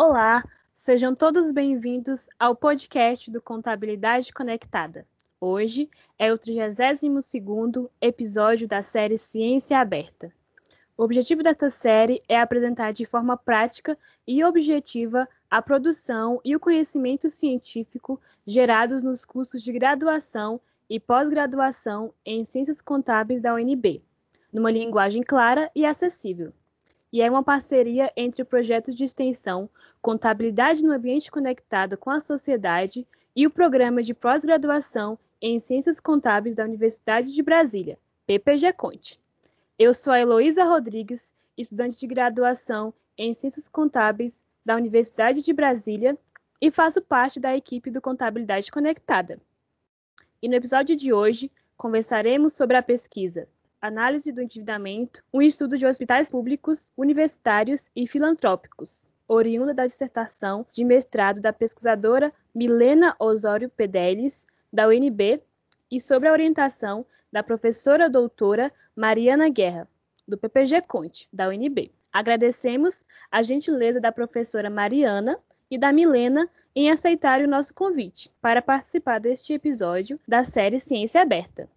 Olá, sejam todos bem-vindos ao podcast do Contabilidade Conectada. Hoje é o 32º episódio da série Ciência Aberta. O objetivo desta série é apresentar de forma prática e objetiva a produção e o conhecimento científico gerados nos cursos de graduação e pós-graduação em Ciências Contábeis da UNB, numa linguagem clara e acessível e é uma parceria entre o projeto de extensão Contabilidade no Ambiente Conectado com a Sociedade e o Programa de Pós-Graduação em Ciências Contábeis da Universidade de Brasília, PPG Conte. Eu sou a Heloísa Rodrigues, estudante de graduação em Ciências Contábeis da Universidade de Brasília e faço parte da equipe do Contabilidade Conectada. E no episódio de hoje, conversaremos sobre a pesquisa Análise do Endividamento, um estudo de hospitais públicos, universitários e filantrópicos, oriunda da dissertação de mestrado da pesquisadora Milena Osório Pedelis, da UNB, e sobre a orientação da professora doutora Mariana Guerra, do PPG Conte, da UNB. Agradecemos a gentileza da professora Mariana e da Milena em aceitar o nosso convite para participar deste episódio da série Ciência Aberta.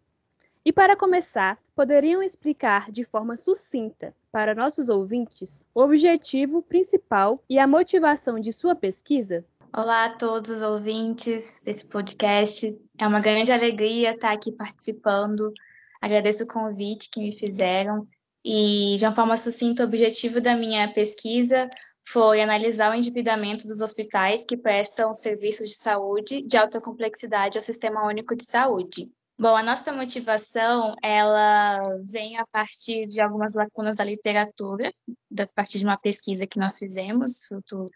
E para começar, poderiam explicar de forma sucinta para nossos ouvintes o objetivo principal e a motivação de sua pesquisa? Olá a todos os ouvintes desse podcast. É uma grande alegria estar aqui participando. Agradeço o convite que me fizeram. E, de uma forma sucinta, o objetivo da minha pesquisa foi analisar o endividamento dos hospitais que prestam serviços de saúde de alta complexidade ao Sistema Único de Saúde. Bom, a nossa motivação, ela vem a partir de algumas lacunas da literatura, a partir de uma pesquisa que nós fizemos, fruto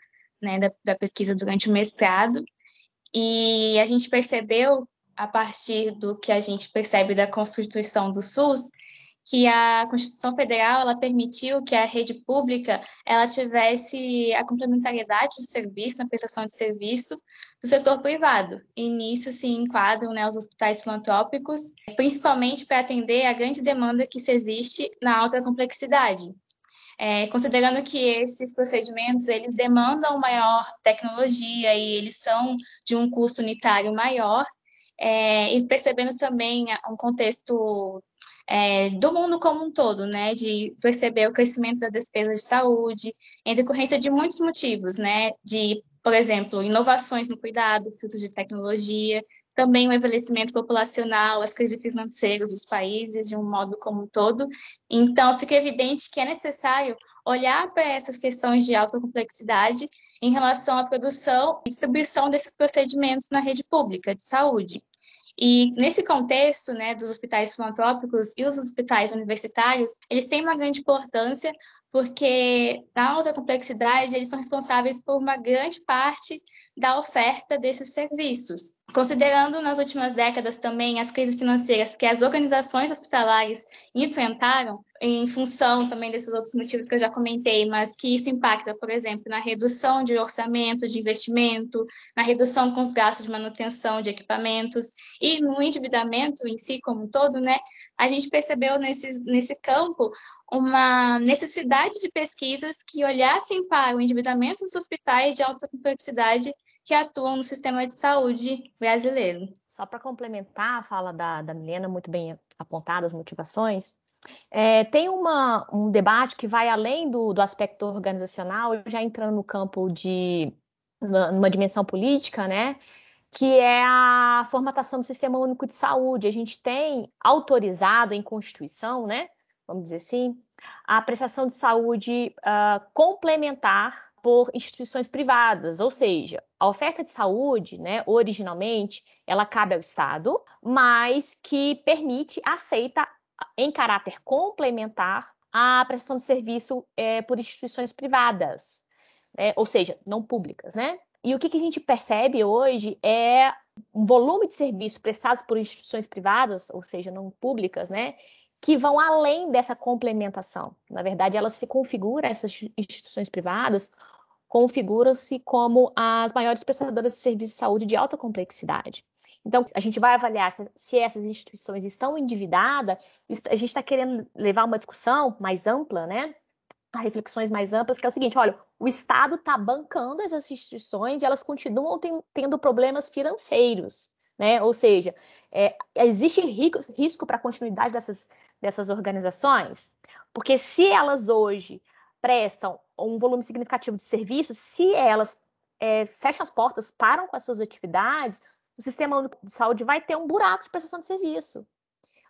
né, da, da pesquisa durante o mestrado, e a gente percebeu, a partir do que a gente percebe da Constituição do SUS, que a Constituição Federal ela permitiu que a rede pública ela tivesse a complementariedade do serviço, na prestação de serviço do setor privado. E nisso se enquadram né, os hospitais filantrópicos, principalmente para atender a grande demanda que se existe na alta complexidade. É, considerando que esses procedimentos eles demandam maior tecnologia e eles são de um custo unitário maior, é, e percebendo também um contexto é, do mundo como um todo, né, de perceber o crescimento das despesas de saúde, em decorrência de muitos motivos, né, de, por exemplo, inovações no cuidado, frutos de tecnologia, também o envelhecimento populacional, as crises financeiras dos países de um modo como um todo. Então, fica evidente que é necessário olhar para essas questões de alta complexidade em relação à produção e distribuição desses procedimentos na rede pública de saúde. E nesse contexto, né, dos hospitais filantrópicos e os hospitais universitários, eles têm uma grande importância porque na alta complexidade eles são responsáveis por uma grande parte da oferta desses serviços. Considerando nas últimas décadas também as crises financeiras que as organizações hospitalares enfrentaram, em função também desses outros motivos que eu já comentei, mas que isso impacta, por exemplo, na redução de orçamento de investimento, na redução com os gastos de manutenção de equipamentos e no endividamento em si como um todo, né? A gente percebeu nesse, nesse campo uma necessidade de pesquisas que olhassem para o endividamento dos hospitais de alta complexidade que atuam no sistema de saúde brasileiro. Só para complementar a fala da, da Milena, muito bem apontada as motivações, é, tem uma, um debate que vai além do, do aspecto organizacional, já entrando no campo de numa dimensão política, né? Que é a formatação do Sistema Único de Saúde. A gente tem autorizado em Constituição, né? Vamos dizer assim, a prestação de saúde uh, complementar por instituições privadas, ou seja, a oferta de saúde, né, originalmente, ela cabe ao Estado, mas que permite, aceita em caráter complementar a prestação de serviço é, por instituições privadas, né, ou seja, não públicas, né? E o que, que a gente percebe hoje é um volume de serviços prestados por instituições privadas, ou seja, não públicas, né, que vão além dessa complementação. Na verdade, elas se configuram, essas instituições privadas, configuram-se como as maiores prestadoras de serviços de saúde de alta complexidade. Então, a gente vai avaliar se, se essas instituições estão endividadas, a gente está querendo levar uma discussão mais ampla, né? a reflexões mais amplas, que é o seguinte: olha, o Estado está bancando essas instituições e elas continuam ten, tendo problemas financeiros, né? Ou seja, é, existe risco, para a continuidade dessas, dessas organizações, porque se elas hoje prestam um volume significativo de serviços, se elas é, fecham as portas, param com as suas atividades, o sistema de saúde vai ter um buraco de prestação de serviço.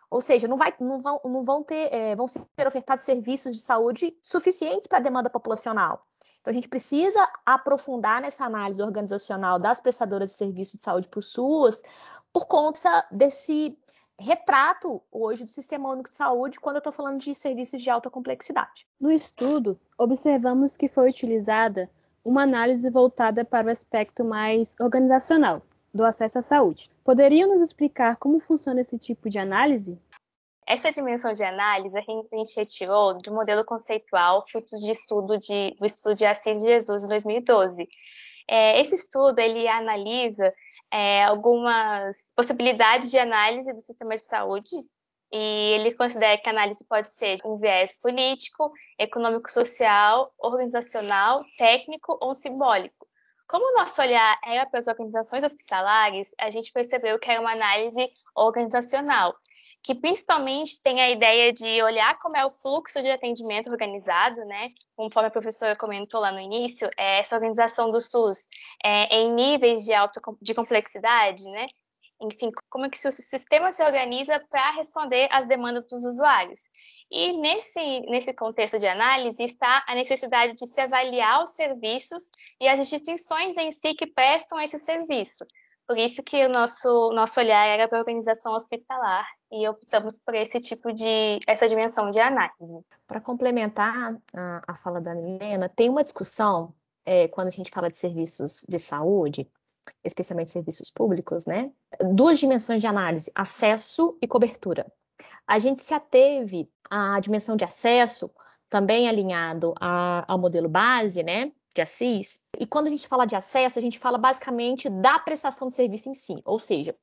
Ou seja, não, vai, não, vão, não vão, ter, é, vão ser ofertados serviços de saúde suficientes para a demanda populacional. Então, a gente precisa aprofundar nessa análise organizacional das prestadoras de serviço de saúde por SUAS, por conta desse retrato hoje do Sistema Único de Saúde quando eu estou falando de serviços de alta complexidade. No estudo, observamos que foi utilizada uma análise voltada para o aspecto mais organizacional, do acesso à saúde. Poderiam nos explicar como funciona esse tipo de análise? Essa dimensão de análise a gente retirou do modelo conceitual fruto de estudo de, do estudo de Assis de Jesus de 2012. É, esse estudo ele analisa é, algumas possibilidades de análise do sistema de saúde e ele considera que a análise pode ser um viés político, econômico-social, organizacional, técnico ou simbólico. Como o nosso olhar era para as organizações hospitalares, a gente percebeu que era uma análise organizacional, que principalmente tem a ideia de olhar como é o fluxo de atendimento organizado, né? Conforme a professora comentou lá no início, é essa organização do SUS é, em níveis de alta de complexidade, né? enfim, como é que o sistema se organiza para responder às demandas dos usuários. E nesse, nesse contexto de análise está a necessidade de se avaliar os serviços e as instituições em si que prestam esse serviço. Por isso que o nosso, nosso olhar era para a organização hospitalar e optamos por esse tipo de, essa dimensão de análise. Para complementar a, a, fala da Milena, tem uma discussão é, quando a gente fala de serviços de saúde, especialmente serviços públicos, né? Duas dimensões de análise: acesso e cobertura. A gente se ateve à dimensão de acesso, também alinhado a, ao modelo base, né? De Assis. E quando a gente fala de acesso, a gente fala basicamente da prestação de serviço em si, ou seja,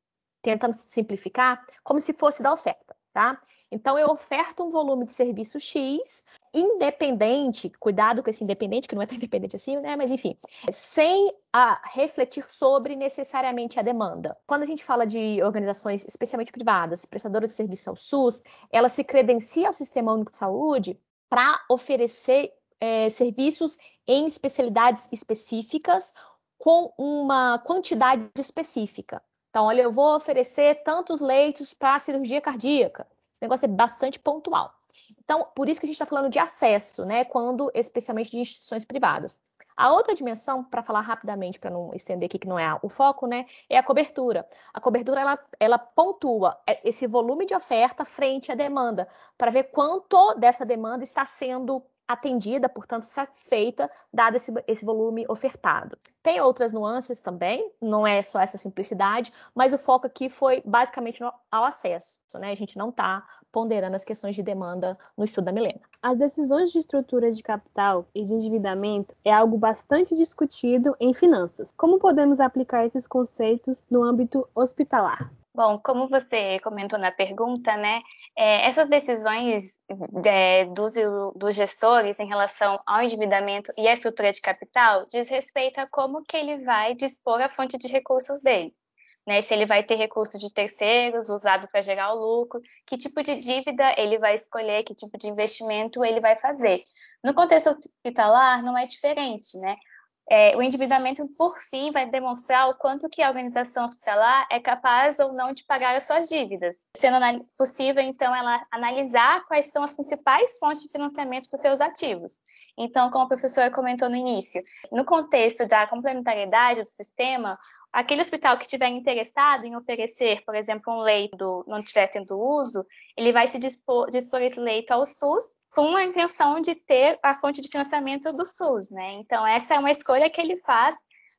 tentando simplificar, como se fosse da oferta, tá? Então, eu oferto um volume de serviço X, independente, cuidado com esse independente, que não é tão independente assim, né? Mas enfim, sem a refletir sobre necessariamente a demanda. Quando a gente fala de organizações especialmente privadas, prestadoras de serviço ao SUS, ela se credencia ao Sistema Único de Saúde para oferecer é, serviços em especialidades específicas com uma quantidade específica. Então, olha, eu vou oferecer tantos leitos para cirurgia cardíaca negócio é bastante pontual. Então, por isso que a gente está falando de acesso, né? Quando, especialmente de instituições privadas. A outra dimensão, para falar rapidamente, para não estender aqui que não é o foco, né, é a cobertura. A cobertura ela, ela pontua esse volume de oferta frente à demanda, para ver quanto dessa demanda está sendo atendida, portanto satisfeita, dado esse, esse volume ofertado. Tem outras nuances também, não é só essa simplicidade, mas o foco aqui foi basicamente no, ao acesso, né? A gente não está ponderando as questões de demanda no estudo da Milena. As decisões de estrutura de capital e de endividamento é algo bastante discutido em finanças. Como podemos aplicar esses conceitos no âmbito hospitalar? Bom, como você comentou na pergunta, né, é, essas decisões é, dos, dos gestores em relação ao endividamento e à estrutura de capital diz respeito a como que ele vai dispor a fonte de recursos deles. Né, se ele vai ter recursos de terceiros usado para gerar o lucro, que tipo de dívida ele vai escolher, que tipo de investimento ele vai fazer. No contexto hospitalar não é diferente, né? É, o endividamento, por fim, vai demonstrar o quanto que a organização hospitalar é capaz ou não de pagar as suas dívidas, sendo possível, então, ela analisar quais são as principais fontes de financiamento dos seus ativos. Então, como a professora comentou no início, no contexto da complementariedade do sistema, aquele hospital que estiver interessado em oferecer, por exemplo, um leito não estiver tendo uso, ele vai se dispor, dispor esse leito ao SUS com a intenção de ter a fonte de financiamento do SUS, né? Então, essa é uma escolha que ele faz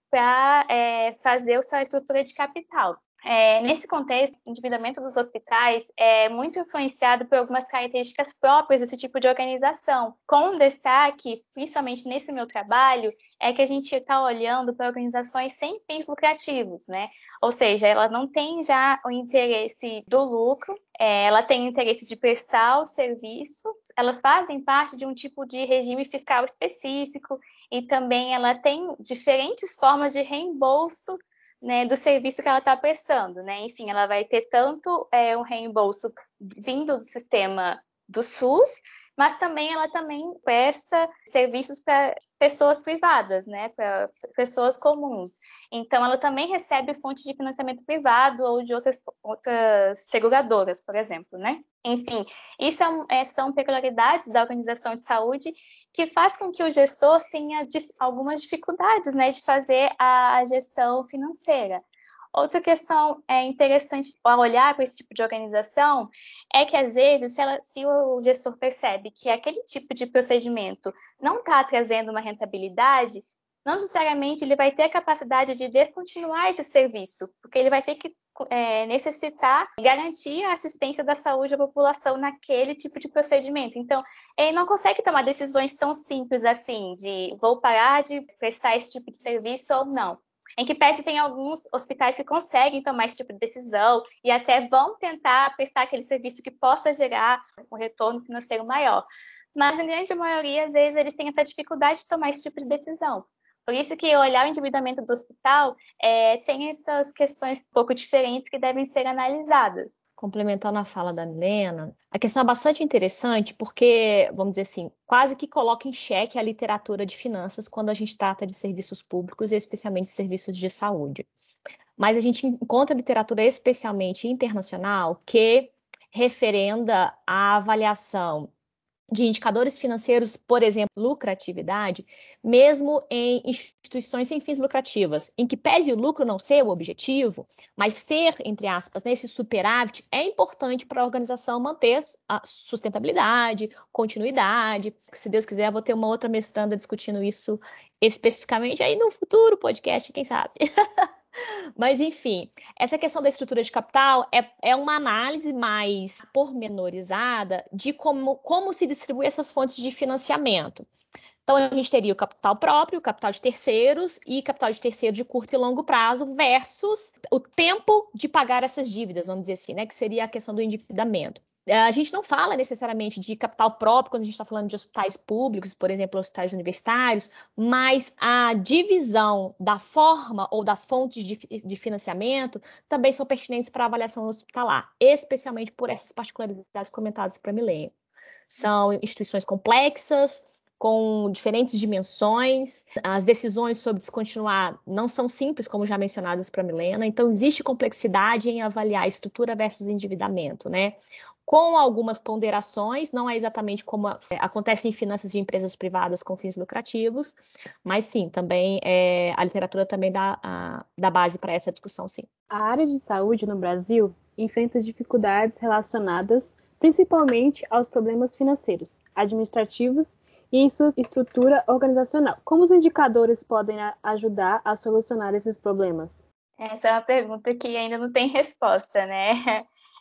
para é, fazer a sua estrutura de capital. É, nesse contexto, o endividamento dos hospitais é muito influenciado por algumas características próprias desse tipo de organização. Com um destaque, principalmente nesse meu trabalho, é que a gente está olhando para organizações sem fins lucrativos, né? Ou seja, ela não tem já o interesse do lucro, é, ela tem o interesse de prestar o serviço, elas fazem parte de um tipo de regime fiscal específico e também ela tem diferentes formas de reembolso né, do serviço que ela está prestando, né? Enfim, ela vai ter tanto é, um reembolso vindo do sistema do SUS, mas também ela também presta serviços para pessoas privadas, né, para pessoas comuns. Então, ela também recebe fonte de financiamento privado ou de outras, outras seguradoras, por exemplo, né? Enfim, isso é, é, são peculiaridades da organização de saúde que faz com que o gestor tenha algumas dificuldades, né, de fazer a gestão financeira. Outra questão é interessante ao olhar para esse tipo de organização é que, às vezes, se, ela, se o gestor percebe que aquele tipo de procedimento não está trazendo uma rentabilidade, não necessariamente ele vai ter a capacidade de descontinuar esse serviço, porque ele vai ter que é, necessitar garantir a assistência da saúde à população naquele tipo de procedimento. Então, ele não consegue tomar decisões tão simples assim, de vou parar de prestar esse tipo de serviço ou não. Em que pese tem alguns hospitais que conseguem tomar esse tipo de decisão e até vão tentar prestar aquele serviço que possa gerar um retorno financeiro maior. Mas, em grande maioria, às vezes, eles têm essa dificuldade de tomar esse tipo de decisão. Por isso que olhar o endividamento do hospital é, tem essas questões um pouco diferentes que devem ser analisadas complementando a fala da Milena, a questão é bastante interessante porque, vamos dizer assim, quase que coloca em xeque a literatura de finanças quando a gente trata de serviços públicos e especialmente serviços de saúde. Mas a gente encontra literatura especialmente internacional que referenda a avaliação de indicadores financeiros, por exemplo, lucratividade, mesmo em instituições sem fins lucrativas, em que pese o lucro não ser o objetivo, mas ter, entre aspas, nesse né, superávit é importante para a organização manter a sustentabilidade, continuidade. Se Deus quiser, vou ter uma outra mestranda discutindo isso especificamente aí no futuro podcast, quem sabe. Mas, enfim, essa questão da estrutura de capital é, é uma análise mais pormenorizada de como, como se distribui essas fontes de financiamento. Então, a gente teria o capital próprio, o capital de terceiros e capital de terceiro de curto e longo prazo versus o tempo de pagar essas dívidas, vamos dizer assim, né? Que seria a questão do endividamento. É, a gente não fala necessariamente de capital próprio quando a gente está falando de hospitais públicos, por exemplo, hospitais universitários, mas a divisão da forma ou das fontes de, de financiamento também são pertinentes para a avaliação hospitalar, especialmente por essas particularidades comentadas para Milênio. São instituições complexas, com diferentes dimensões. As decisões sobre descontinuar não são simples, como já mencionadas para a Milena, então existe complexidade em avaliar estrutura versus endividamento, né? Com algumas ponderações, não é exatamente como é, acontece em finanças de empresas privadas com fins lucrativos, mas sim, também é, a literatura também dá, a, dá base para essa discussão, sim. A área de saúde no Brasil enfrenta dificuldades relacionadas principalmente aos problemas financeiros, administrativos e em sua estrutura organizacional. Como os indicadores podem ajudar a solucionar esses problemas? Essa é uma pergunta que ainda não tem resposta, né?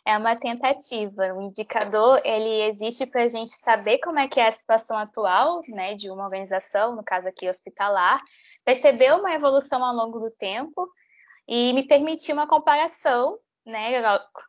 É uma tentativa. O indicador ele existe para a gente saber como é que é a situação atual, né, de uma organização, no caso aqui hospitalar, perceber uma evolução ao longo do tempo e me permitir uma comparação, né,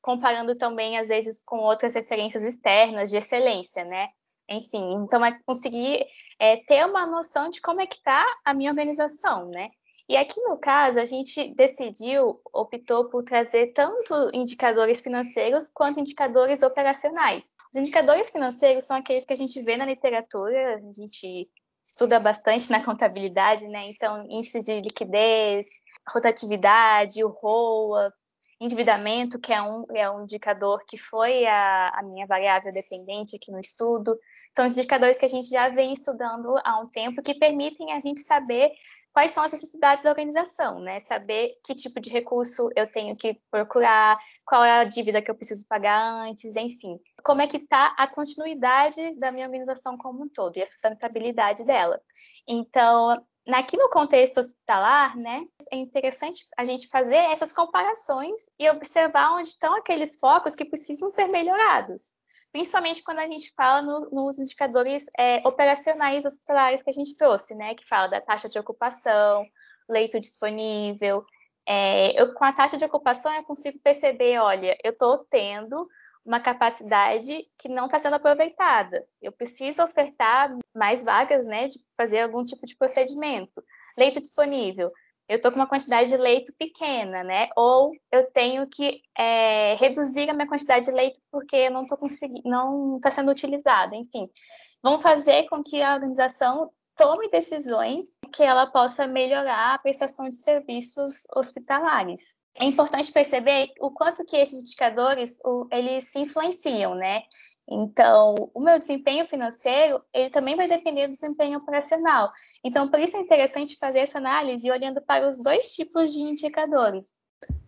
comparando também às vezes com outras referências externas de excelência, né. Enfim, então é conseguir é, ter uma noção de como é que está a minha organização, né? E aqui no caso, a gente decidiu, optou por trazer tanto indicadores financeiros quanto indicadores operacionais. Os indicadores financeiros são aqueles que a gente vê na literatura, a gente estuda bastante na contabilidade, né? Então, índice de liquidez, rotatividade, o ROA, endividamento, que é um, é um indicador que foi a, a minha variável dependente aqui no estudo. São indicadores que a gente já vem estudando há um tempo que permitem a gente saber quais são as necessidades da organização, né? Saber que tipo de recurso eu tenho que procurar, qual é a dívida que eu preciso pagar antes, enfim. Como é que está a continuidade da minha organização como um todo e a sustentabilidade dela. Então, Aqui no contexto hospitalar, né, é interessante a gente fazer essas comparações e observar onde estão aqueles focos que precisam ser melhorados. Principalmente quando a gente fala no, nos indicadores é, operacionais hospitalares que a gente trouxe, né, que fala da taxa de ocupação, leito disponível. É, eu, com a taxa de ocupação, eu consigo perceber, olha, eu estou tendo uma capacidade que não está sendo aproveitada. Eu preciso ofertar mais vagas, né, de fazer algum tipo de procedimento. Leito disponível. Eu estou com uma quantidade de leito pequena, né? Ou eu tenho que é, reduzir a minha quantidade de leito porque eu não estou conseguindo, não está sendo utilizada. Enfim, vão fazer com que a organização tome decisões que ela possa melhorar a prestação de serviços hospitalares é importante perceber o quanto que esses indicadores eles se influenciam, né? Então, o meu desempenho financeiro, ele também vai depender do desempenho operacional. Então, por isso é interessante fazer essa análise olhando para os dois tipos de indicadores.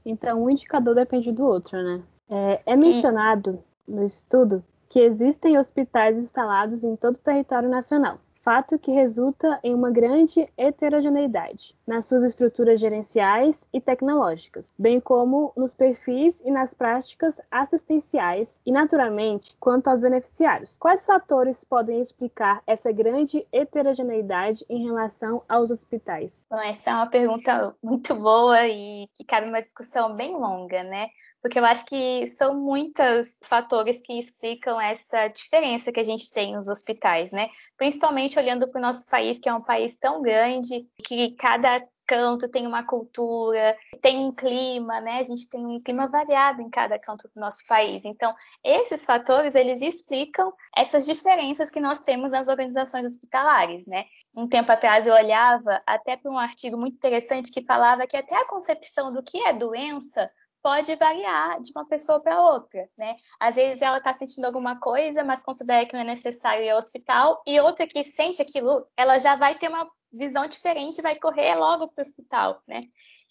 Então, um indicador depende do outro, né? É, é mencionado no estudo que existem hospitais instalados em todo o território nacional fato que resulta em uma grande heterogeneidade nas suas estruturas gerenciais e tecnológicas, bem como nos perfis e nas práticas assistenciais e, naturalmente, quanto aos beneficiários. Quais fatores podem explicar essa grande heterogeneidade em relação aos hospitais? Bom, essa é uma pergunta muito boa e que cabe uma discussão bem longa, né? Porque eu acho que são muitos fatores que explicam essa diferença que a gente tem nos hospitais, né? Principalmente olhando para o nosso país, que é um país tão grande, que cada canto tem uma cultura, tem um clima, né? A gente tem um clima variado em cada canto do nosso país. Então, esses fatores, eles explicam essas diferenças que nós temos nas organizações hospitalares, né? Um tempo atrás eu olhava até para um artigo muito interessante que falava que até a concepção do que é doença pode variar de uma pessoa para outra, né? Às vezes ela está sentindo alguma coisa, mas considera que não é necessário ir ao hospital, e outra que sente aquilo, ela já vai ter uma visão diferente, vai correr logo para o hospital, né?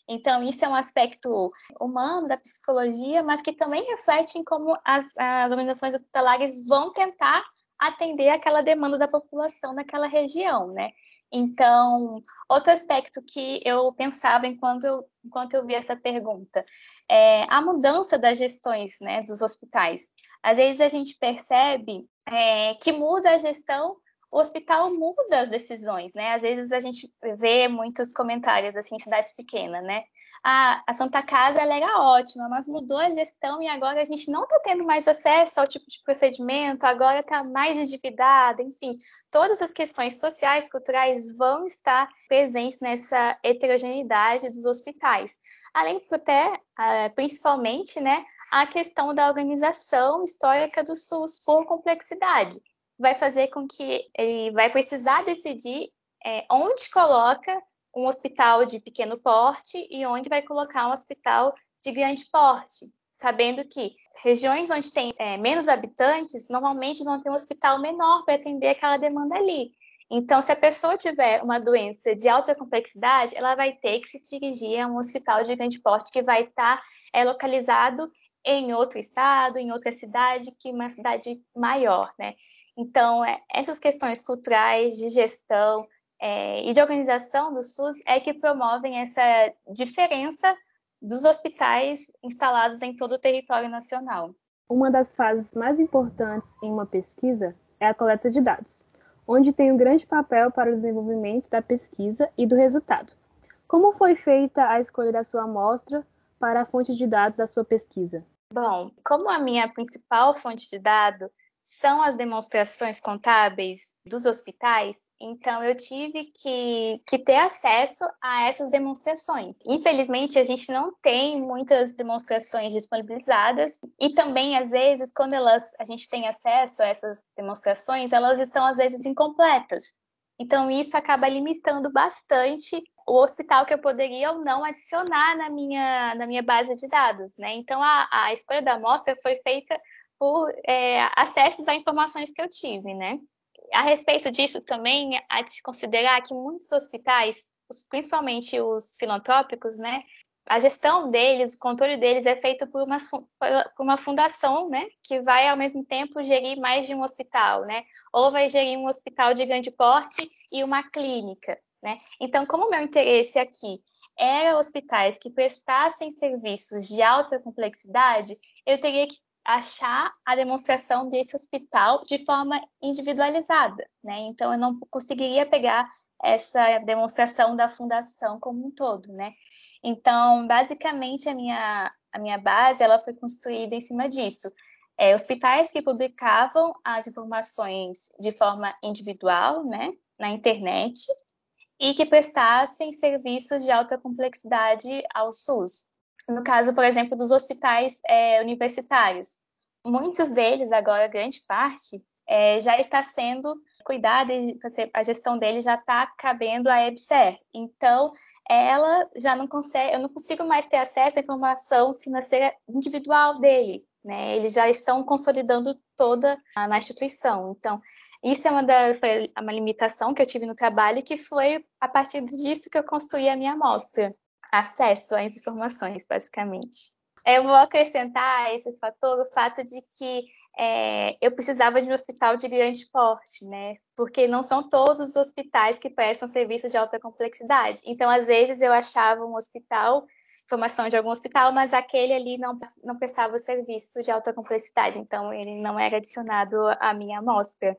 Então, isso é um aspecto humano da psicologia, mas que também reflete em como as, as organizações hospitalares vão tentar atender aquela demanda da população naquela região, né? Então, outro aspecto que eu pensava enquanto eu, enquanto eu vi essa pergunta é a mudança das gestões né, dos hospitais. Às vezes a gente percebe é, que muda a gestão o hospital muda as decisões, né? Às vezes a gente vê muitos comentários assim cidades pequenas, né? Ah, a Santa Casa ela era ótima, mas mudou a gestão e agora a gente não está tendo mais acesso ao tipo de procedimento, agora está mais endividada, enfim, todas as questões sociais, culturais vão estar presentes nessa heterogeneidade dos hospitais. Além até, ah, principalmente, né, a questão da organização histórica do SUS por complexidade vai fazer com que ele vai precisar decidir é, onde coloca um hospital de pequeno porte e onde vai colocar um hospital de grande porte, sabendo que regiões onde tem é, menos habitantes normalmente vão ter um hospital menor para atender aquela demanda ali. Então, se a pessoa tiver uma doença de alta complexidade, ela vai ter que se dirigir a um hospital de grande porte que vai estar é, localizado em outro estado, em outra cidade, que uma cidade maior, né? Então, é, essas questões culturais, de gestão é, e de organização do SUS é que promovem essa diferença dos hospitais instalados em todo o território nacional. Uma das fases mais importantes em uma pesquisa é a coleta de dados, onde tem um grande papel para o desenvolvimento da pesquisa e do resultado. Como foi feita a escolha da sua amostra para a fonte de dados da sua pesquisa? Bom, como a minha principal fonte de dados são as demonstrações contábeis dos hospitais, então eu tive que, que ter acesso a essas demonstrações. Infelizmente, a gente não tem muitas demonstrações disponibilizadas e também, às vezes, quando elas, a gente tem acesso a essas demonstrações, elas estão, às vezes, incompletas. Então, isso acaba limitando bastante o hospital que eu poderia ou não adicionar na minha, na minha base de dados, né? Então, a, a escolha da amostra foi feita por é, acessos a informações que eu tive, né? A respeito disso também, há de se considerar que muitos hospitais, principalmente os filantrópicos, né? A gestão deles, o controle deles é feito por uma, por uma fundação, né? Que vai, ao mesmo tempo, gerir mais de um hospital, né? Ou vai gerir um hospital de grande porte e uma clínica. Né? Então, como o meu interesse aqui era hospitais que prestassem serviços de alta complexidade, eu teria que achar a demonstração desse hospital de forma individualizada, né? Então eu não conseguiria pegar essa demonstração da fundação como um todo, né? Então, basicamente a minha a minha base ela foi construída em cima disso. É, hospitais que publicavam as informações de forma individual, né, na internet, e que prestassem serviços de alta complexidade ao SUS. No caso, por exemplo, dos hospitais é, universitários, muitos deles, agora grande parte, é, já está sendo cuidada e a gestão dele já está cabendo à EBSER. Então, ela já não consegue, eu não consigo mais ter acesso à informação financeira individual dele, né? Eles já estão consolidando toda na instituição. Então, isso é uma, da, foi uma limitação que eu tive no trabalho, que foi a partir disso que eu construí a minha amostra. Acesso às informações, basicamente. Eu vou acrescentar esse fator o fato de que é, eu precisava de um hospital de grande porte, né? Porque não são todos os hospitais que prestam serviços de alta complexidade. Então, às vezes, eu achava um hospital, informação de algum hospital, mas aquele ali não, não prestava o serviço de alta complexidade. Então, ele não era adicionado à minha amostra.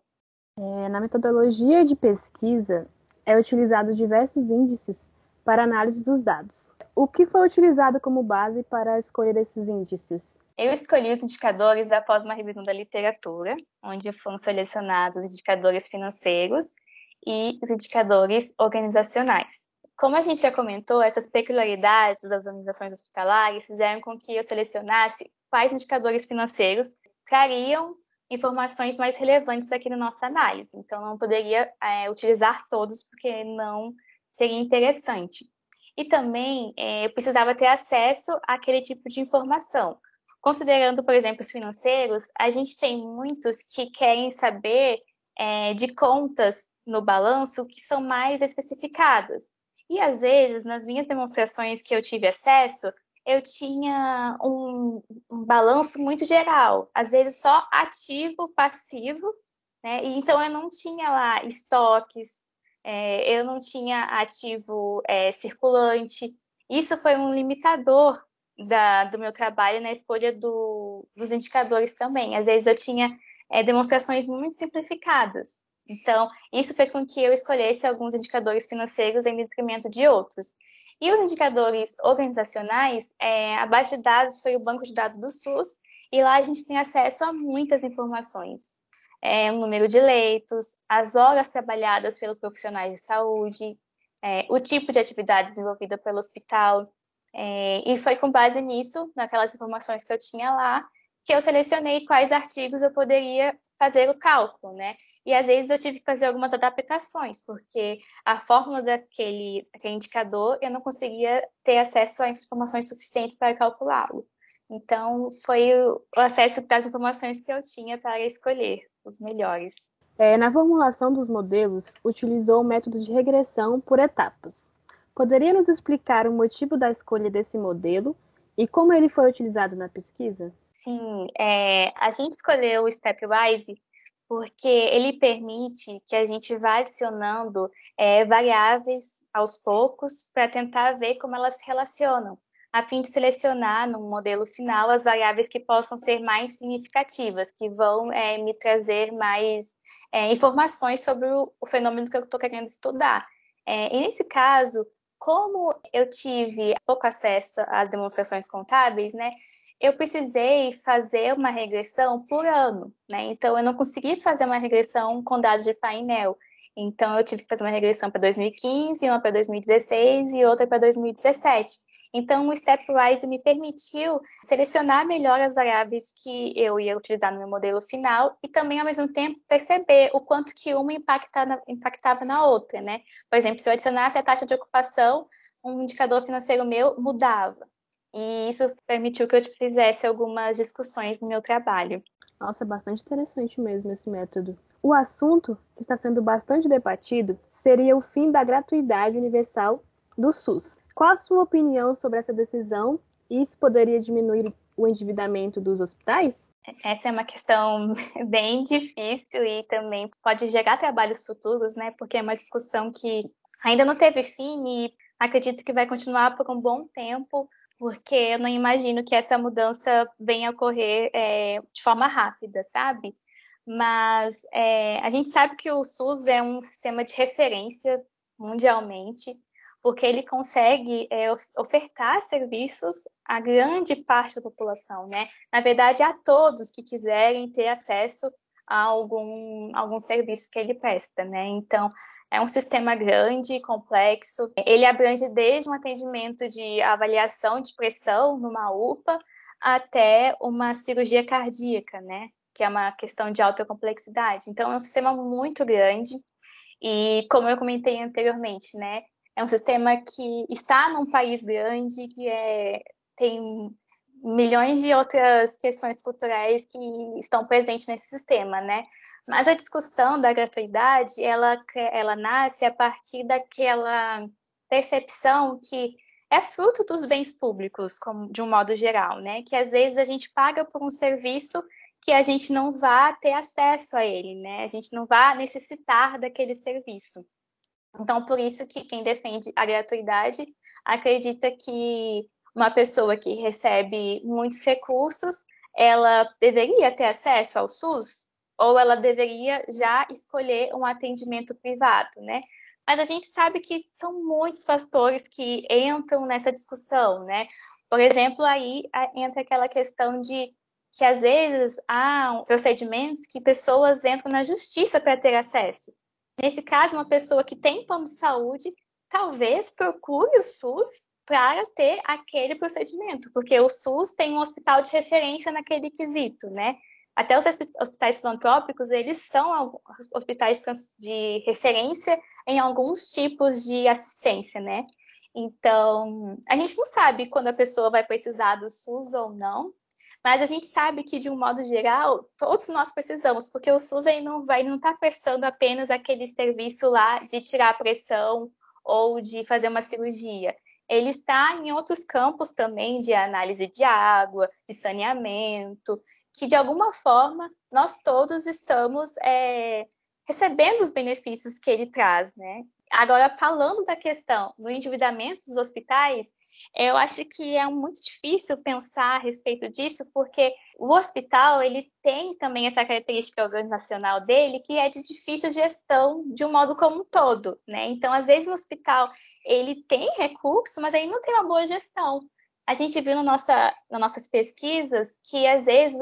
É, na metodologia de pesquisa, é utilizado diversos índices para análise dos dados. O que foi utilizado como base para a escolha desses índices? Eu escolhi os indicadores após uma revisão da literatura, onde foram selecionados os indicadores financeiros e os indicadores organizacionais. Como a gente já comentou, essas peculiaridades das organizações hospitalares fizeram com que eu selecionasse quais indicadores financeiros trariam informações mais relevantes aqui na nossa análise. Então, não poderia é, utilizar todos, porque não seria interessante. E também é, eu precisava ter acesso àquele tipo de informação. Considerando, por exemplo, os financeiros, a gente tem muitos que querem saber é, de contas no balanço que são mais especificadas. E às vezes, nas minhas demonstrações que eu tive acesso, eu tinha um, um balanço muito geral, às vezes só ativo, passivo, né? E então eu não tinha lá estoques, é, eu não tinha ativo é, circulante. Isso foi um limitador da, do meu trabalho na escolha do, dos indicadores também. Às vezes eu tinha é, demonstrações muito simplificadas. Então, isso fez com que eu escolhesse alguns indicadores financeiros em detrimento de outros. E os indicadores organizacionais, é, a base de dados foi o banco de dados do SUS, e lá a gente tem acesso a muitas informações. É, o número de leitos, as horas trabalhadas pelos profissionais de saúde, é, o tipo de atividade desenvolvida pelo hospital. É, e foi com base nisso, naquelas informações que eu tinha lá, que eu selecionei quais artigos eu poderia fazer o cálculo, né? E às vezes eu tive que fazer algumas adaptações, porque a fórmula daquele, daquele indicador eu não conseguia ter acesso a informações suficientes para calculá-lo. Então, foi o acesso das informações que eu tinha para escolher os melhores. É, na formulação dos modelos, utilizou o método de regressão por etapas. Poderia nos explicar o motivo da escolha desse modelo e como ele foi utilizado na pesquisa? Sim, é, a gente escolheu o Stepwise porque ele permite que a gente vá adicionando é, variáveis aos poucos para tentar ver como elas se relacionam, a fim de selecionar no modelo final as variáveis que possam ser mais significativas, que vão é, me trazer mais é, informações sobre o, o, fenômeno que eu estou querendo estudar. É, e nesse caso, como eu tive pouco acesso às demonstrações contábeis, né, eu precisei fazer uma regressão por ano, né? Então eu não consegui fazer uma regressão com dados de painel. Então eu tive que fazer uma regressão para 2015, uma para 2016 e outra para 2017. Então, o Stepwise me permitiu selecionar melhor as variáveis que eu ia utilizar no meu modelo final e também, ao mesmo tempo, perceber o quanto que uma impactava, impactava na outra, né? Por exemplo, se eu adicionasse a taxa de ocupação, um indicador financeiro meu mudava. E isso permitiu que eu fizesse algumas discussões no meu trabalho. Nossa, bastante interessante mesmo esse método. O assunto que está sendo bastante debatido seria o fim da gratuidade universal do SUS. Qual a sua opinião sobre essa decisão? Isso poderia diminuir o endividamento dos hospitais? Essa é uma questão bem difícil e também pode gerar trabalhos futuros, né? Porque é uma discussão que ainda não teve fim e acredito que vai continuar por um bom tempo, porque eu não imagino que essa mudança venha a ocorrer é, de forma rápida, sabe? Mas é, a gente sabe que o SUS é um sistema de referência mundialmente, porque ele consegue é, ofertar serviços a grande parte da população, né? Na verdade, a todos que quiserem ter acesso a algum, algum serviço que ele presta, né? Então, é um sistema grande, complexo. Ele abrange desde um atendimento de avaliação de pressão numa UPA até uma cirurgia cardíaca, né? Que é uma questão de alta complexidade. Então, é um sistema muito grande. E, como eu comentei anteriormente, né? É um sistema que está num país grande, que é, tem milhões de outras questões culturais que estão presentes nesse sistema, né? Mas a discussão da gratuidade, ela, ela nasce a partir daquela percepção que é fruto dos bens públicos, como, de um modo geral, né? Que às vezes a gente paga por um serviço que a gente não vá ter acesso a ele, né? A gente não vá necessitar daquele serviço. Então, por isso que quem defende a gratuidade acredita que uma pessoa que recebe muitos recursos, ela deveria ter acesso ao SUS ou ela deveria já escolher um atendimento privado, né? Mas a gente sabe que são muitos fatores que entram nessa discussão, né? Por exemplo, aí entra aquela questão de que às vezes há procedimentos que pessoas entram na justiça para ter acesso. Nesse caso, uma pessoa que tem plano de saúde talvez procure o SUS para ter aquele procedimento, porque o SUS tem um hospital de referência naquele quesito, né? Até os hospitais filantrópicos, eles são hospitais de referência em alguns tipos de assistência, né? Então, a gente não sabe quando a pessoa vai precisar do SUS ou não, mas a gente sabe que, de um modo geral, todos nós precisamos, porque o SUS aí não vai não está prestando apenas aquele serviço lá de tirar a pressão ou de fazer uma cirurgia ele está em outros campos também de análise de água, de saneamento, que de alguma forma nós todos estamos é, recebendo os benefícios que ele traz, né? Agora, falando da questão do endividamento dos hospitais, eu acho que é muito difícil pensar a respeito disso, porque o hospital ele tem também essa característica organizacional dele, que é de difícil gestão de um modo como um todo, né? Então, às vezes no hospital ele tem recurso, mas ele não tem uma boa gestão. A gente viu no nossa, nas nossas pesquisas que às vezes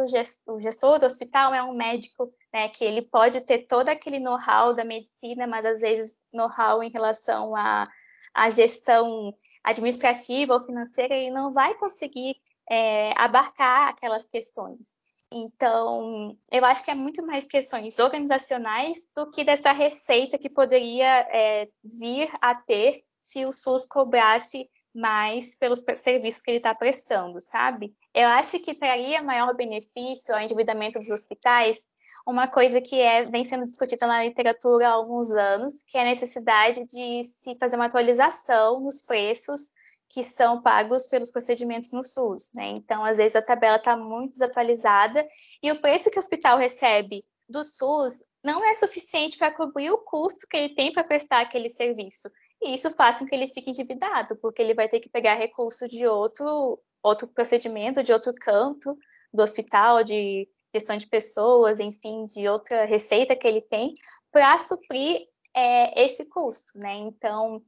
o gestor do hospital é um médico, né, que ele pode ter todo aquele know-how da medicina, mas às vezes know-how em relação à, à gestão administrativa ou financeira, ele não vai conseguir é, abarcar aquelas questões. Então, eu acho que é muito mais questões organizacionais do que dessa receita que poderia é, vir a ter se o SUS cobrasse mais pelos serviços que ele está prestando, sabe? Eu acho que traria maior benefício ao endividamento dos hospitais uma coisa que é, vem sendo discutida na literatura há alguns anos, que é a necessidade de se fazer uma atualização nos preços que são pagos pelos procedimentos no SUS. Né? Então, às vezes, a tabela está muito desatualizada e o preço que o hospital recebe do SUS não é suficiente para cobrir o custo que ele tem para prestar aquele serviço. E isso faz com que ele fique endividado, porque ele vai ter que pegar recurso de outro, outro procedimento, de outro canto do hospital, de gestão de pessoas, enfim, de outra receita que ele tem, para suprir é, esse custo, né? Então,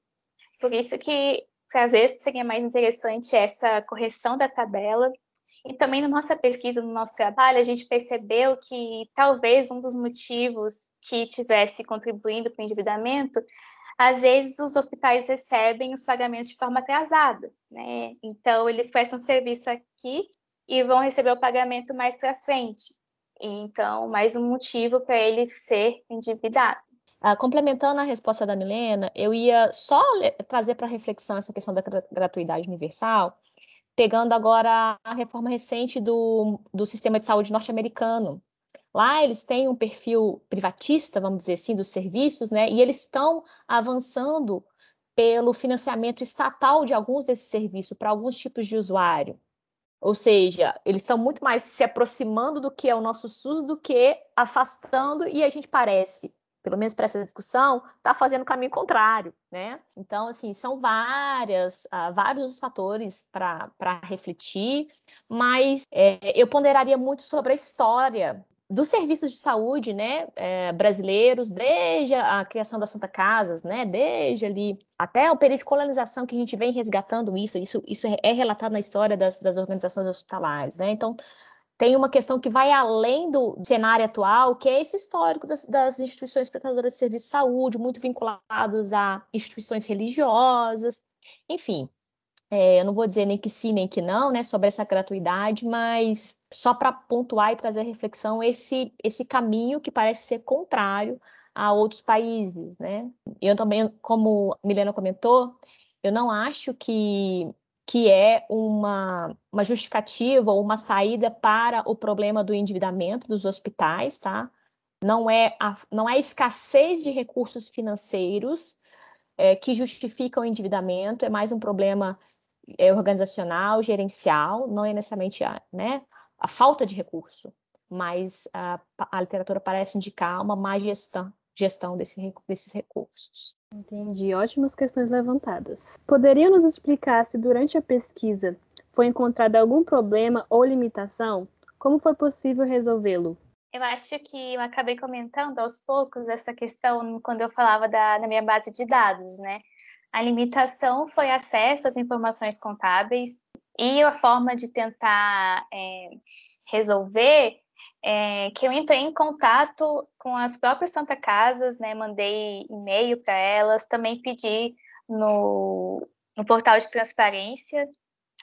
por isso que às vezes seria mais interessante essa correção da tabela. E também na nossa pesquisa, no nosso trabalho, a gente percebeu que talvez um dos motivos que tivesse contribuindo para o endividamento, às vezes os hospitais recebem os pagamentos de forma atrasada, né? Então, eles prestam serviço aqui e vão receber o pagamento mais para frente. Então, mais um motivo para ele ser endividado. Ah, complementando a resposta da Milena, eu ia só trazer para reflexão essa questão da gratuidade universal, pegando agora a reforma recente do, do sistema de saúde norte-americano. Lá eles têm um perfil privatista, vamos dizer assim, dos serviços, né? E eles estão avançando pelo financiamento estatal de alguns desses serviços para alguns tipos de usuário. Ou seja, eles estão muito mais se aproximando do que é o nosso SUS do que afastando, e a gente parece, pelo menos para essa discussão, está fazendo o caminho contrário, né? Então, assim, são várias, uh, vários os fatores para refletir, mas é, eu ponderaria muito sobre a história dos serviços de saúde, né, é, brasileiros, desde a criação das Santa Casas, né, desde ali até o período de colonização que a gente vem resgatando isso, isso, isso é relatado na história das, das organizações hospitalares, né, então tem uma questão que vai além do cenário atual, que é esse histórico das, das instituições prestadoras de serviço de saúde, muito vinculados a instituições religiosas, enfim, é, eu não vou dizer nem que sim, nem que não, né, sobre essa gratuidade, mas só para pontuar e trazer reflexão esse, esse caminho que parece ser contrário a outros países, né? Eu também, como a Milena comentou, eu não acho que, que é uma, uma justificativa ou uma saída para o problema do endividamento dos hospitais, tá? Não é a, não é a escassez de recursos financeiros é, que justifica o endividamento, é mais um problema organizacional, gerencial, não é necessariamente a, né, a falta de recurso, mas a, a literatura parece indicar uma má gestão, gestão desse, desses recursos. Entendi, ótimas questões levantadas. Poderia nos explicar se durante a pesquisa foi encontrado algum problema ou limitação? Como foi possível resolvê-lo? Eu acho que eu acabei comentando aos poucos essa questão quando eu falava da, da minha base de dados, né? A limitação foi acesso às informações contábeis e a forma de tentar é, resolver é, que eu entrei em contato com as próprias Santa Casas, né, mandei e-mail para elas, também pedi no, no portal de transparência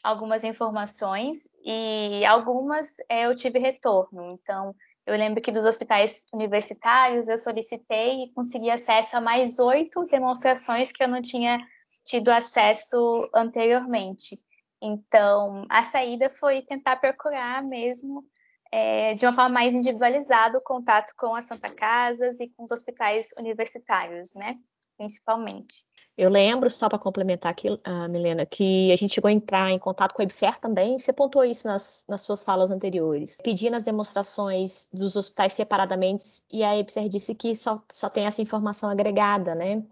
algumas informações e algumas é, eu tive retorno. Então, eu lembro que dos hospitais universitários eu solicitei e consegui acesso a mais oito demonstrações que eu não tinha tido acesso anteriormente. Então, a saída foi tentar procurar mesmo, é, de uma forma mais individualizada, o contato com as Santa Casas e com os hospitais universitários, né? Principalmente. Eu lembro, só para complementar aqui, uh, Milena, que a gente chegou a entrar em contato com a EBSER também, você pontuou isso nas, nas suas falas anteriores. Pedindo as demonstrações dos hospitais separadamente, e a EBSER disse que só, só tem essa informação agregada, né?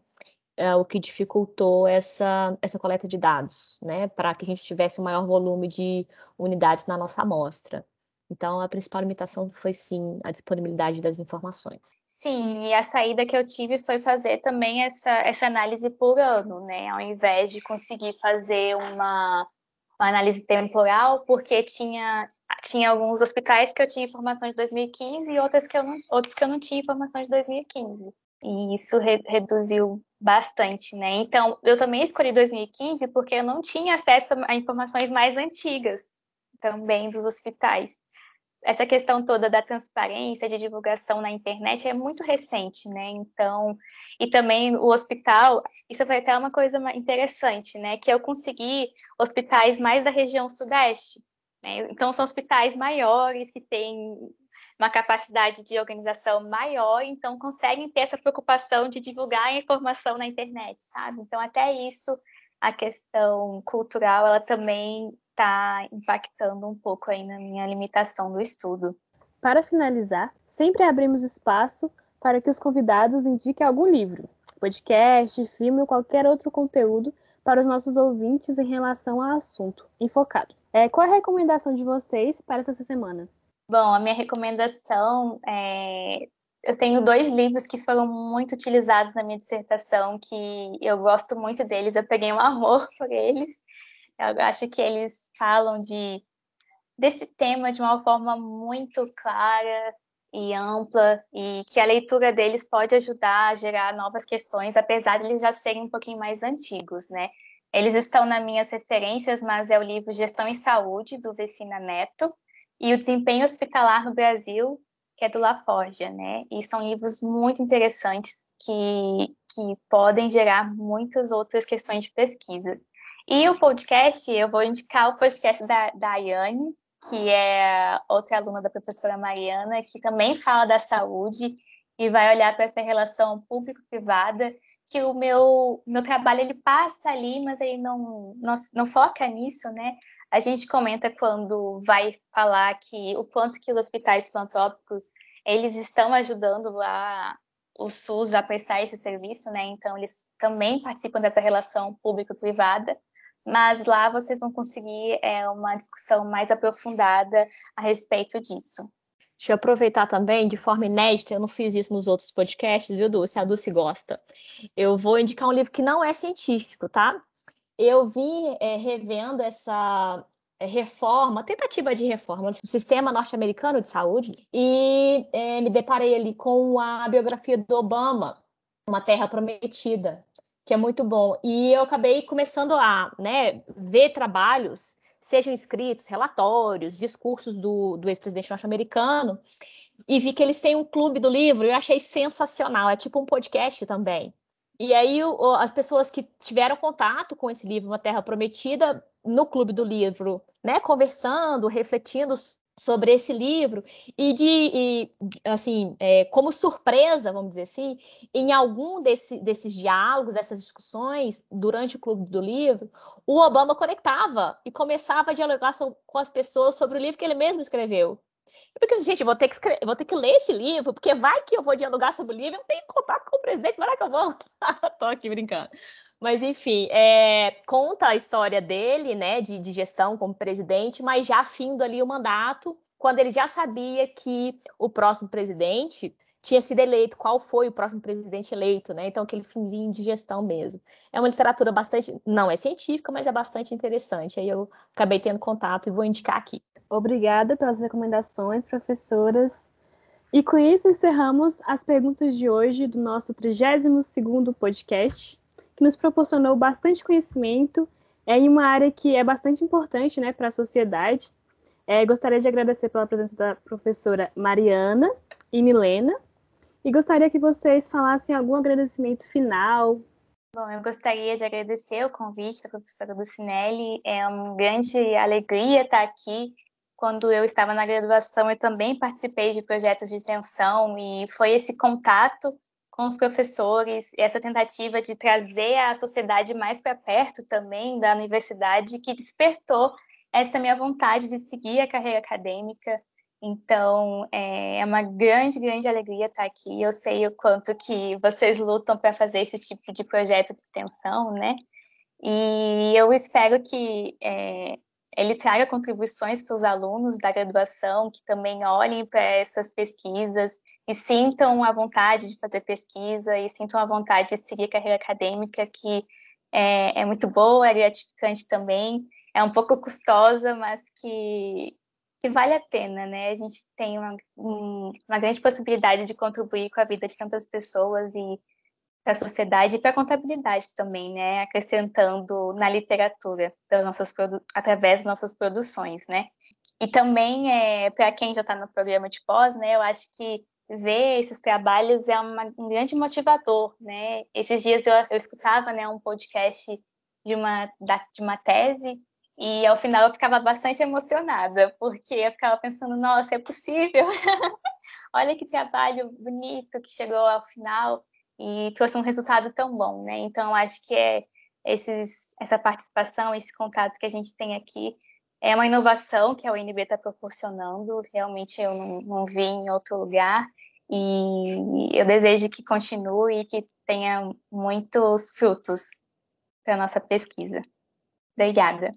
Uh, o que dificultou essa, essa coleta de dados, né? Para que a gente tivesse um maior volume de unidades na nossa amostra. Então, a principal limitação foi sim a disponibilidade das informações. Sim, e a saída que eu tive foi fazer também essa, essa análise por ano, né? Ao invés de conseguir fazer uma, uma análise temporal, porque tinha, tinha alguns hospitais que eu tinha informação de 2015 e outras que eu não, outros que eu não tinha informação de 2015. E isso re, reduziu bastante, né? Então, eu também escolhi 2015 porque eu não tinha acesso a informações mais antigas também dos hospitais essa questão toda da transparência, de divulgação na internet é muito recente, né? Então, e também o hospital, isso foi até uma coisa interessante, né? Que eu consegui hospitais mais da região sudeste, né? Então, são hospitais maiores, que têm uma capacidade de organização maior, então conseguem ter essa preocupação de divulgar a informação na internet, sabe? Então, até isso, a questão cultural, ela também está impactando um pouco aí na minha limitação do estudo. Para finalizar, sempre abrimos espaço para que os convidados indiquem algum livro, podcast, filme ou qualquer outro conteúdo para os nossos ouvintes em relação ao assunto enfocado. É, qual a recomendação de vocês para essa semana? Bom, a minha recomendação é. Eu tenho dois livros que foram muito utilizados na minha dissertação, que eu gosto muito deles, eu peguei um amor por eles. Eu acho que eles falam de desse tema de uma forma muito clara e ampla e que a leitura deles pode ajudar a gerar novas questões, apesar de eles já serem um pouquinho mais antigos, né? Eles estão nas minhas referências, mas é o livro Gestão em Saúde, do Vecina Neto, e o Desempenho Hospitalar no Brasil, que é do Laforja, né? E são livros muito interessantes que, que podem gerar muitas outras questões de pesquisa. E o podcast, eu vou indicar o podcast da, da Ayane, que é outra aluna da professora Mariana, que também fala da saúde e vai olhar para essa relação público-privada, que o meu, meu trabalho ele passa ali, mas ele não, não, não foca nisso, né? A gente comenta quando vai falar que o quanto que os hospitais filantrópicos eles estão ajudando a o SUS a prestar esse serviço, né? Então, eles também participam dessa relação público-privada, mas lá vocês vão conseguir é, uma discussão mais aprofundada a respeito disso. Deixa eu aproveitar também, de forma inédita, eu não fiz isso nos outros podcasts, viu, Dulce? A Dulce gosta. Eu vou indicar um livro que não é científico, tá? Eu vim é, revendo essa é, reforma, tentativa de reforma do sistema norte-americano de saúde, e é, me deparei ali com a biografia do Obama, Uma Terra Prometida, que é muito bom. E eu acabei começando a né, ver trabalhos sejam escritos relatórios, discursos do, do ex-presidente norte-americano, e vi que eles têm um clube do livro, e eu achei sensacional, é tipo um podcast também. E aí as pessoas que tiveram contato com esse livro, Uma Terra Prometida, no clube do livro, né, conversando, refletindo sobre esse livro e de e, assim é, como surpresa vamos dizer assim em algum desse, desses diálogos dessas discussões durante o clube do livro o Obama conectava e começava a dialogar com as pessoas sobre o livro que ele mesmo escreveu porque, gente, vou ter, que escrever, vou ter que ler esse livro, porque vai que eu vou dialogar sobre o livro, eu tenho contato com o presidente, vai que eu vou. Tô aqui brincando. Mas, enfim, é, conta a história dele, né, de, de gestão como presidente, mas já findo ali o mandato, quando ele já sabia que o próximo presidente tinha sido eleito, qual foi o próximo presidente eleito, né? Então, aquele finzinho de gestão mesmo. É uma literatura bastante, não é científica, mas é bastante interessante. Aí eu acabei tendo contato e vou indicar aqui. Obrigada pelas recomendações, professoras. E com isso encerramos as perguntas de hoje do nosso 32º podcast, que nos proporcionou bastante conhecimento é, em uma área que é bastante importante né, para a sociedade. É, gostaria de agradecer pela presença da professora Mariana e Milena. E gostaria que vocês falassem algum agradecimento final. Bom, eu gostaria de agradecer o convite da professora Lucinelli. É uma grande alegria estar aqui quando eu estava na graduação, eu também participei de projetos de extensão e foi esse contato com os professores, essa tentativa de trazer a sociedade mais para perto também da universidade que despertou essa minha vontade de seguir a carreira acadêmica. Então, é, é uma grande, grande alegria estar aqui. Eu sei o quanto que vocês lutam para fazer esse tipo de projeto de extensão, né? E eu espero que é, ele traga contribuições para os alunos da graduação que também olhem para essas pesquisas e sintam a vontade de fazer pesquisa e sintam a vontade de seguir carreira acadêmica, que é, é muito boa, é gratificante também, é um pouco custosa, mas que, que vale a pena, né? A gente tem uma, uma grande possibilidade de contribuir com a vida de tantas pessoas e para a sociedade e para a contabilidade também, né? Acrescentando na literatura das nossas através das nossas produções, né? E também é, para quem já está no programa de pós, né? Eu acho que ver esses trabalhos é uma, um grande motivador, né? Esses dias eu, eu escutava, né, um podcast de uma da, de uma tese e ao final eu ficava bastante emocionada porque eu ficava pensando, nossa, é possível? Olha que trabalho bonito que chegou ao final e trouxe um resultado tão bom, né? Então, acho que é esses, essa participação, esse contato que a gente tem aqui é uma inovação que a UNB está proporcionando, realmente eu não, não, vi em outro lugar, e eu desejo que continue e que tenha muitos frutos para nossa pesquisa. Obrigada.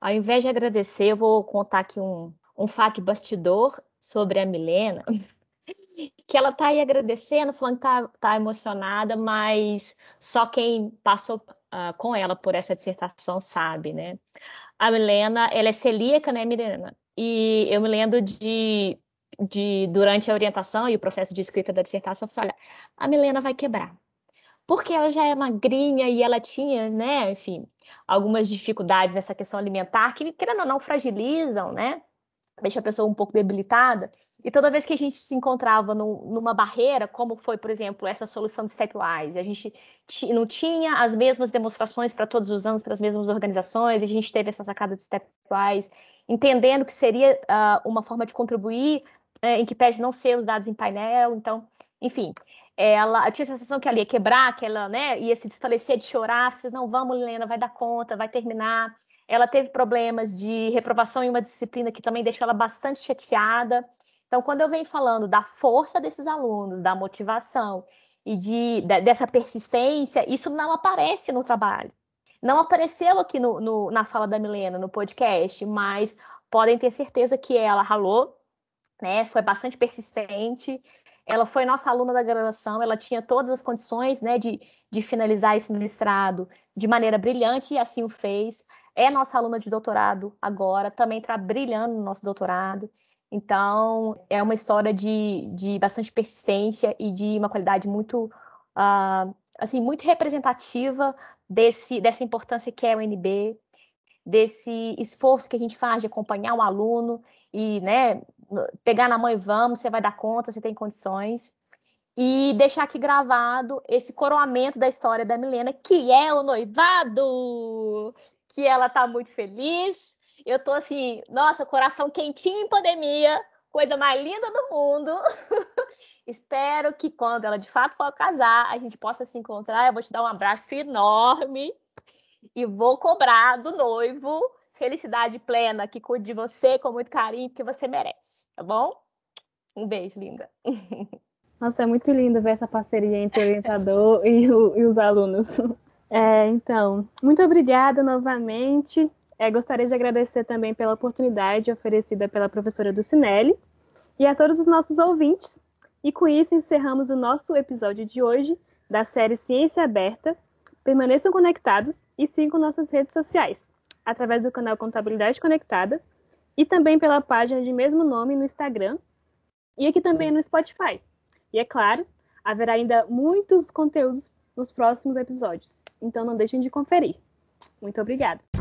Ao invés de agradecer, eu vou contar aqui um, um fato bastidor sobre a Milena, que ela tá aí agradecendo, falando que tá, tá emocionada, mas só quem passou uh, com ela por essa dissertação sabe, né? A Milena, ela é celíaca, né, Milena? E eu me lembro de, de durante a orientação e o processo de escrita da dissertação, eu falei, olha, a Milena vai quebrar. Porque ela já é magrinha e ela tinha, né, enfim, algumas dificuldades nessa questão alimentar que, querendo ou não, fragilizam, né? Deixa a pessoa um pouco debilitada. E toda vez que a gente se encontrava no, numa barreira, como foi, por exemplo, essa solução de Stepwise, a gente não tinha as mesmas demonstrações para todos os anos, para as mesmas organizações, a gente teve essa sacada de Stepwise, entendendo que seria uh, uma forma de contribuir, uh, em que pese não ser os dados em painel, então, enfim. Ela, eu tinha a sensação que ela ia quebrar, que ela né, ia se desfalecer de chorar, disse, não, vamos, Helena, vai dar conta, vai terminar. Ela teve problemas de reprovação em uma disciplina que também deixou ela bastante chateada. Então, quando eu venho falando da força desses alunos, da motivação e de, dessa persistência, isso não aparece no trabalho. Não apareceu aqui no, no, na fala da Milena, no podcast, mas podem ter certeza que ela ralou, né? Foi bastante persistente. Ela foi nossa aluna da graduação, ela tinha todas as condições né, de, de finalizar esse mestrado de maneira brilhante e assim o fez. É nossa aluna de doutorado agora, também está brilhando no nosso doutorado. Então, é uma história de, de bastante persistência e de uma qualidade muito, uh, assim, muito representativa desse, dessa importância que é o NB, desse esforço que a gente faz de acompanhar o aluno e, né, pegar na mão e vamos, você vai dar conta, você tem condições. E deixar aqui gravado esse coroamento da história da Milena, que é o noivado, que ela tá muito feliz, eu tô assim, nossa, coração quentinho em pandemia, coisa mais linda do mundo. Espero que quando ela de fato for casar, a gente possa se encontrar. Eu vou te dar um abraço enorme e vou cobrar do noivo felicidade plena, que cuide de você com muito carinho, que você merece, tá bom? Um beijo, linda. Nossa, é muito lindo ver essa parceria entre o orientador e, o, e, os alunos. É, então, muito obrigada novamente. É, gostaria de agradecer também pela oportunidade oferecida pela professora Ducinelli e a todos os nossos ouvintes. E com isso encerramos o nosso episódio de hoje da série Ciência Aberta. Permaneçam conectados e sigam nossas redes sociais, através do canal Contabilidade Conectada e também pela página de mesmo nome no Instagram e aqui também no Spotify. E é claro, haverá ainda muitos conteúdos nos próximos episódios, então não deixem de conferir. Muito obrigada!